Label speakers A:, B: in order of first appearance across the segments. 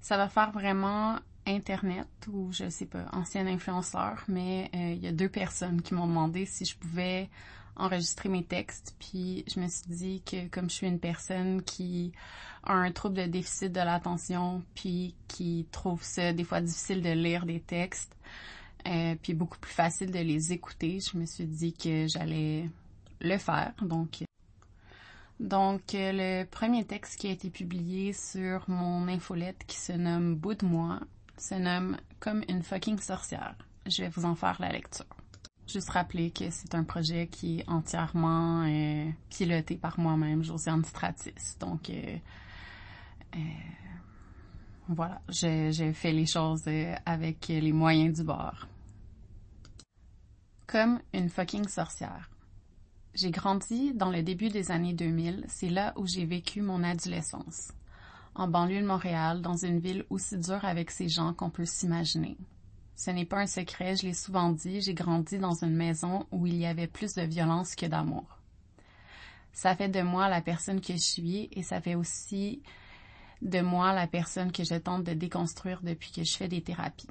A: Ça va faire vraiment Internet ou je sais pas, ancien influenceur, mais euh, il y a deux personnes qui m'ont demandé si je pouvais enregistrer mes textes. Puis je me suis dit que comme je suis une personne qui a un trouble de déficit de l'attention, puis qui trouve ça des fois difficile de lire des textes, euh, puis beaucoup plus facile de les écouter, je me suis dit que j'allais le faire. Donc donc, euh, le premier texte qui a été publié sur mon infolette qui se nomme Bout de moi se nomme Comme une fucking sorcière. Je vais vous en faire la lecture. Juste rappeler que c'est un projet qui est entièrement euh, piloté par moi-même, Josiane Stratis. Donc, euh, euh, voilà, j'ai fait les choses avec les moyens du bord. Comme une fucking sorcière. J'ai grandi dans le début des années 2000, c'est là où j'ai vécu mon adolescence. En banlieue de Montréal, dans une ville aussi dure avec ces gens qu'on peut s'imaginer. Ce n'est pas un secret, je l'ai souvent dit, j'ai grandi dans une maison où il y avait plus de violence que d'amour. Ça fait de moi la personne que je suis et ça fait aussi de moi la personne que je tente de déconstruire depuis que je fais des thérapies.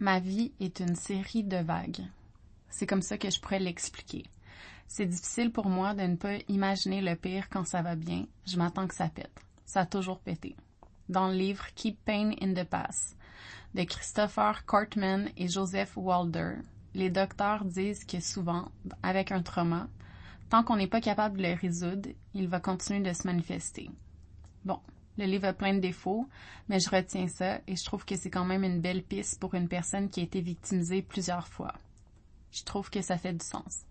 A: Ma vie est une série de vagues. C'est comme ça que je pourrais l'expliquer. C'est difficile pour moi de ne pas imaginer le pire quand ça va bien. Je m'attends que ça pète. Ça a toujours pété. Dans le livre Keep Pain in the Past, de Christopher Cartman et Joseph Walder, les docteurs disent que souvent, avec un trauma, tant qu'on n'est pas capable de le résoudre, il va continuer de se manifester. Bon, le livre a plein de défauts, mais je retiens ça et je trouve que c'est quand même une belle piste pour une personne qui a été victimisée plusieurs fois. Je trouve que ça fait du sens.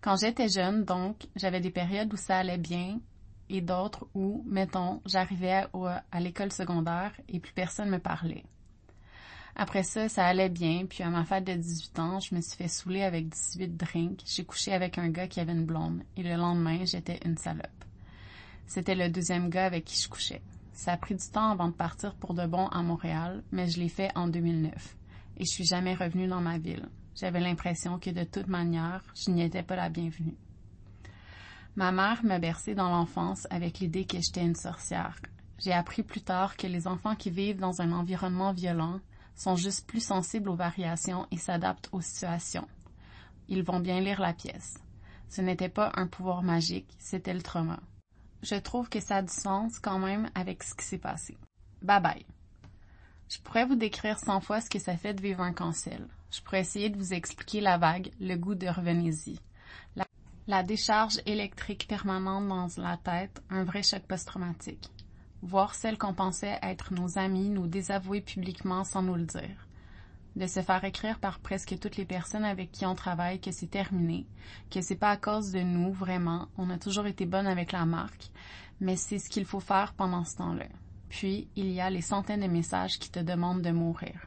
A: Quand j'étais jeune, donc, j'avais des périodes où ça allait bien, et d'autres où, mettons, j'arrivais à l'école secondaire et plus personne me parlait. Après ça, ça allait bien, puis à ma fête de 18 ans, je me suis fait saouler avec 18 drinks, j'ai couché avec un gars qui avait une blonde, et le lendemain, j'étais une salope. C'était le deuxième gars avec qui je couchais. Ça a pris du temps avant de partir pour de bon à Montréal, mais je l'ai fait en 2009, et je suis jamais revenue dans ma ville. J'avais l'impression que de toute manière, je n'y étais pas la bienvenue. Ma mère m'a bercé dans l'enfance avec l'idée que j'étais une sorcière. J'ai appris plus tard que les enfants qui vivent dans un environnement violent sont juste plus sensibles aux variations et s'adaptent aux situations. Ils vont bien lire la pièce. Ce n'était pas un pouvoir magique, c'était le trauma. Je trouve que ça a du sens quand même avec ce qui s'est passé. Bye bye. Je pourrais vous décrire cent fois ce que ça fait de vivre un cancel. Je pourrais essayer de vous expliquer la vague, le goût de revenez-y la décharge électrique permanente dans la tête, un vrai choc post-traumatique. Voir celles qu'on pensait être nos amis nous désavouer publiquement sans nous le dire. De se faire écrire par presque toutes les personnes avec qui on travaille que c'est terminé, que c'est pas à cause de nous, vraiment, on a toujours été bonne avec la marque, mais c'est ce qu'il faut faire pendant ce temps-là. Puis, il y a les centaines de messages qui te demandent de mourir.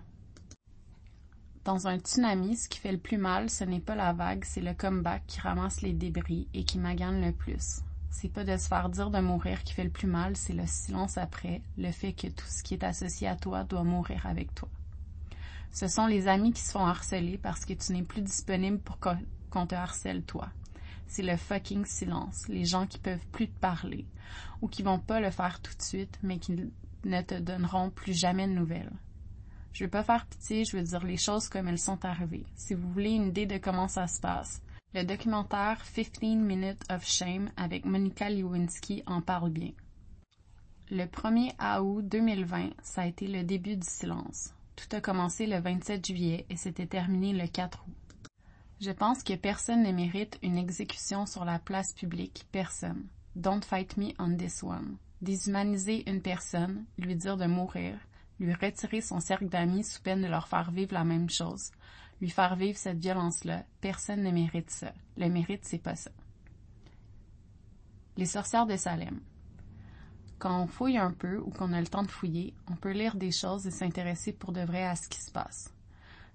A: Dans un tsunami, ce qui fait le plus mal, ce n'est pas la vague, c'est le comeback qui ramasse les débris et qui magane le plus. C'est pas de se faire dire de mourir qui fait le plus mal, c'est le silence après, le fait que tout ce qui est associé à toi doit mourir avec toi. Ce sont les amis qui se font harceler parce que tu n'es plus disponible pour qu'on te harcèle toi. C'est le fucking silence, les gens qui peuvent plus te parler, ou qui vont pas le faire tout de suite, mais qui ne te donneront plus jamais de nouvelles. Je veux pas faire pitié, je veux dire les choses comme elles sont arrivées. Si vous voulez une idée de comment ça se passe, le documentaire 15 Minutes of Shame avec Monica Lewinsky en parle bien. Le 1er août 2020, ça a été le début du silence. Tout a commencé le 27 juillet et s'était terminé le 4 août. Je pense que personne ne mérite une exécution sur la place publique, personne. Don't fight me on this one. Déshumaniser une personne, lui dire de mourir, lui retirer son cercle d'amis sous peine de leur faire vivre la même chose, lui faire vivre cette violence-là, personne ne mérite ça. Le mérite, c'est pas ça. Les sorcières de Salem. Quand on fouille un peu ou qu'on a le temps de fouiller, on peut lire des choses et s'intéresser pour de vrai à ce qui se passe.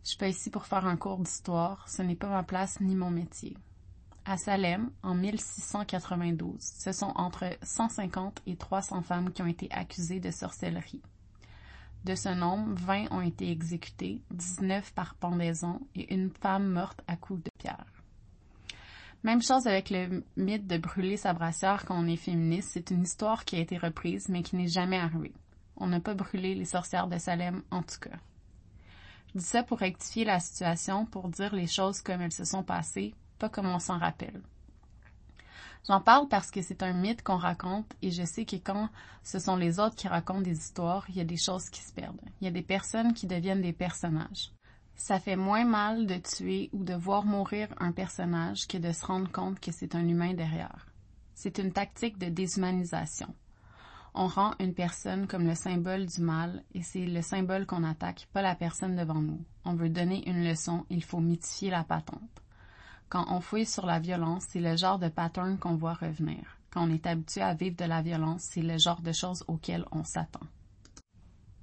A: Je suis pas ici pour faire un cours d'histoire, ce n'est pas ma place ni mon métier. À Salem, en 1692, ce sont entre 150 et 300 femmes qui ont été accusées de sorcellerie. De ce nombre, 20 ont été exécutés, 19 par pendaison et une femme morte à coups de pierre. Même chose avec le mythe de brûler sa brassière quand on est féministe, c'est une histoire qui a été reprise mais qui n'est jamais arrivée. On n'a pas brûlé les sorcières de Salem, en tout cas. Je dis ça pour rectifier la situation, pour dire les choses comme elles se sont passées, pas comme on s'en rappelle. J'en parle parce que c'est un mythe qu'on raconte et je sais que quand ce sont les autres qui racontent des histoires, il y a des choses qui se perdent. Il y a des personnes qui deviennent des personnages. Ça fait moins mal de tuer ou de voir mourir un personnage que de se rendre compte que c'est un humain derrière. C'est une tactique de déshumanisation. On rend une personne comme le symbole du mal et c'est le symbole qu'on attaque, pas la personne devant nous. On veut donner une leçon, il faut mythifier la patente. Quand on fouille sur la violence, c'est le genre de pattern qu'on voit revenir. Quand on est habitué à vivre de la violence, c'est le genre de choses auxquelles on s'attend.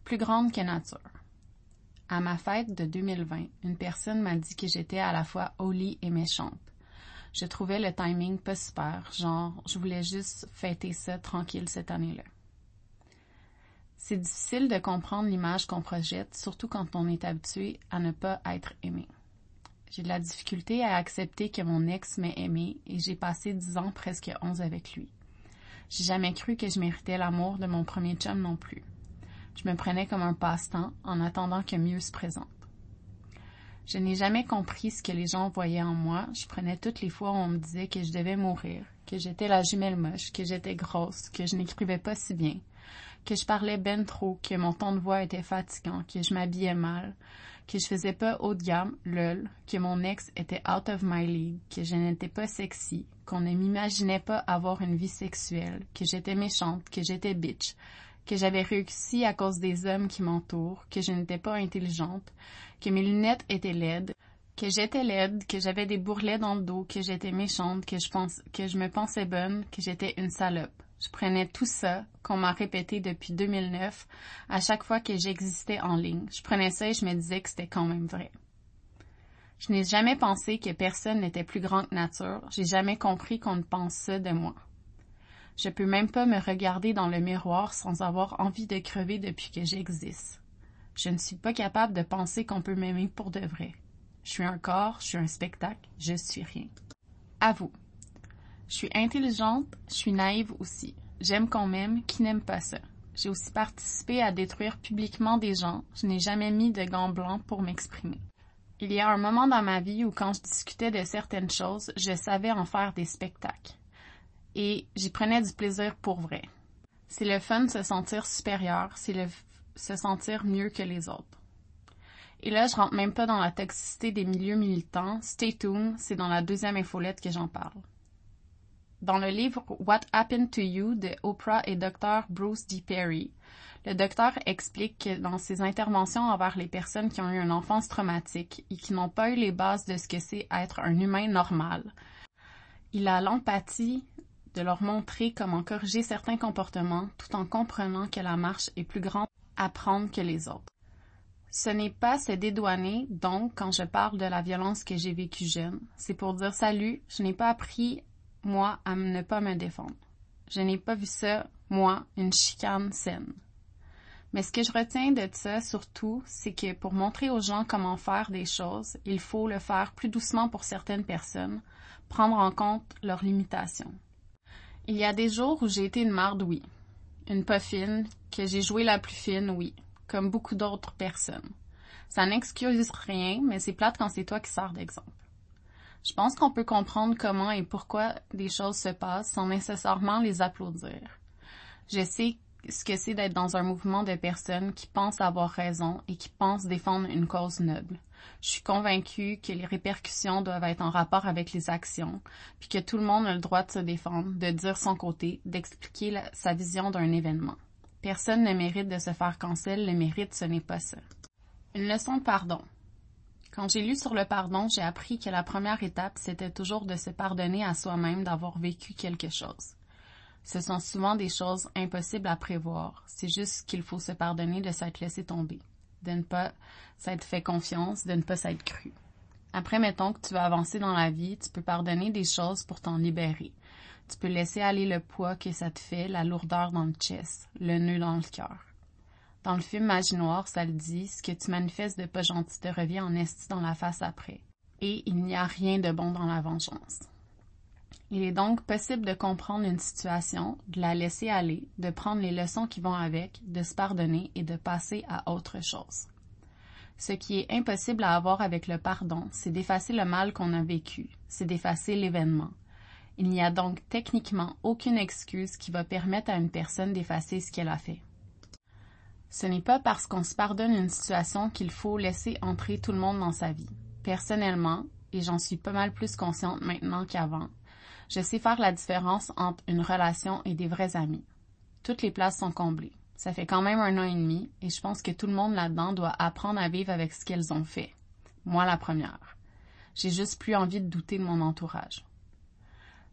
A: Plus grande que nature. À ma fête de 2020, une personne m'a dit que j'étais à la fois holy et méchante. Je trouvais le timing pas super, genre je voulais juste fêter ça tranquille cette année-là. C'est difficile de comprendre l'image qu'on projette, surtout quand on est habitué à ne pas être aimé. J'ai de la difficulté à accepter que mon ex m'ait aimé et j'ai passé dix ans, presque onze avec lui. J'ai jamais cru que je méritais l'amour de mon premier chum non plus. Je me prenais comme un passe-temps en attendant que mieux se présente. Je n'ai jamais compris ce que les gens voyaient en moi. Je prenais toutes les fois où on me disait que je devais mourir, que j'étais la jumelle moche, que j'étais grosse, que je n'écrivais pas si bien, que je parlais ben trop, que mon ton de voix était fatigant, que je m'habillais mal, que je faisais pas haut de gamme, lol, que mon ex était out of my league, que je n'étais pas sexy, qu'on ne m'imaginait pas avoir une vie sexuelle, que j'étais méchante, que j'étais bitch, que j'avais réussi à cause des hommes qui m'entourent, que je n'étais pas intelligente, que mes lunettes étaient laides, que j'étais laide, que j'avais des bourrelets dans le dos, que j'étais méchante, que je pense, que je me pensais bonne, que j'étais une salope. Je prenais tout ça qu'on m'a répété depuis 2009 à chaque fois que j'existais en ligne. Je prenais ça et je me disais que c'était quand même vrai. Je n'ai jamais pensé que personne n'était plus grand que nature. J'ai jamais compris qu'on ne pense ça de moi. Je peux même pas me regarder dans le miroir sans avoir envie de crever depuis que j'existe. Je ne suis pas capable de penser qu'on peut m'aimer pour de vrai. Je suis un corps, je suis un spectacle, je suis rien. À vous. Je suis intelligente, je suis naïve aussi. J'aime qu'on m'aime, qui n'aime pas ça. J'ai aussi participé à détruire publiquement des gens. Je n'ai jamais mis de gants blancs pour m'exprimer. Il y a un moment dans ma vie où quand je discutais de certaines choses, je savais en faire des spectacles. Et j'y prenais du plaisir pour vrai. C'est le fun de se sentir supérieur, c'est le se sentir mieux que les autres. Et là, je rentre même pas dans la toxicité des milieux militants. Stay tuned, c'est dans la deuxième infolette que j'en parle. Dans le livre What Happened to You de Oprah et Dr. Bruce D. Perry, le docteur explique que dans ses interventions envers les personnes qui ont eu une enfance traumatique et qui n'ont pas eu les bases de ce que c'est être un humain normal, il a l'empathie de leur montrer comment corriger certains comportements tout en comprenant que la marche est plus grande à prendre que les autres. Ce n'est pas se dédouaner, donc, quand je parle de la violence que j'ai vécue jeune. C'est pour dire salut, je n'ai pas appris moi, à ne pas me défendre. Je n'ai pas vu ça, moi, une chicane saine. Mais ce que je retiens de ça surtout, c'est que pour montrer aux gens comment faire des choses, il faut le faire plus doucement pour certaines personnes, prendre en compte leurs limitations. Il y a des jours où j'ai été une marde, oui. Une pas fine, que j'ai joué la plus fine, oui. Comme beaucoup d'autres personnes. Ça n'excuse rien, mais c'est plate quand c'est toi qui sors d'exemple. Je pense qu'on peut comprendre comment et pourquoi des choses se passent sans nécessairement les applaudir. Je sais ce que c'est d'être dans un mouvement de personnes qui pensent avoir raison et qui pensent défendre une cause noble. Je suis convaincue que les répercussions doivent être en rapport avec les actions, puis que tout le monde a le droit de se défendre, de dire son côté, d'expliquer sa vision d'un événement. Personne ne mérite de se faire cancel, le mérite ce n'est pas ça. Une leçon de pardon. Quand j'ai lu sur le pardon, j'ai appris que la première étape, c'était toujours de se pardonner à soi-même d'avoir vécu quelque chose. Ce sont souvent des choses impossibles à prévoir. C'est juste qu'il faut se pardonner de s'être laissé tomber, de ne pas s'être fait confiance, de ne pas s'être cru. Après, mettons que tu veux avancer dans la vie, tu peux pardonner des choses pour t'en libérer. Tu peux laisser aller le poids que ça te fait, la lourdeur dans le chest, le nœud dans le cœur. Dans le film Magie Noire, ça le dit, ce que tu manifestes de pas gentil te revient en esti dans la face après. Et il n'y a rien de bon dans la vengeance. Il est donc possible de comprendre une situation, de la laisser aller, de prendre les leçons qui vont avec, de se pardonner et de passer à autre chose. Ce qui est impossible à avoir avec le pardon, c'est d'effacer le mal qu'on a vécu, c'est d'effacer l'événement. Il n'y a donc techniquement aucune excuse qui va permettre à une personne d'effacer ce qu'elle a fait. Ce n'est pas parce qu'on se pardonne une situation qu'il faut laisser entrer tout le monde dans sa vie. Personnellement, et j'en suis pas mal plus consciente maintenant qu'avant, je sais faire la différence entre une relation et des vrais amis. Toutes les places sont comblées. Ça fait quand même un an et demi et je pense que tout le monde là-dedans doit apprendre à vivre avec ce qu'elles ont fait. Moi la première. J'ai juste plus envie de douter de mon entourage.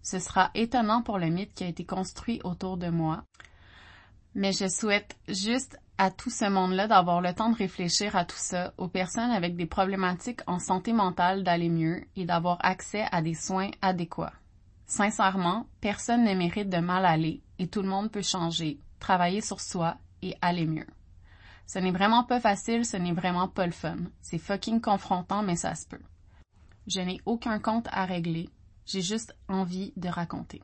A: Ce sera étonnant pour le mythe qui a été construit autour de moi, mais je souhaite juste à tout ce monde-là d'avoir le temps de réfléchir à tout ça, aux personnes avec des problématiques en santé mentale d'aller mieux et d'avoir accès à des soins adéquats. Sincèrement, personne ne mérite de mal aller et tout le monde peut changer, travailler sur soi et aller mieux. Ce n'est vraiment pas facile, ce n'est vraiment pas le fun. C'est fucking confrontant, mais ça se peut. Je n'ai aucun compte à régler. J'ai juste envie de raconter.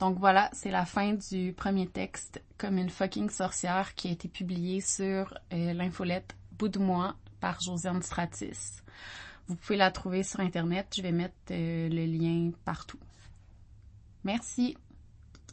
A: Donc voilà, c'est la fin du premier texte comme une fucking sorcière qui a été publié sur euh, l'infolette Bout de moi par Josiane Stratis. Vous pouvez la trouver sur Internet. Je vais mettre euh, le lien partout. Merci.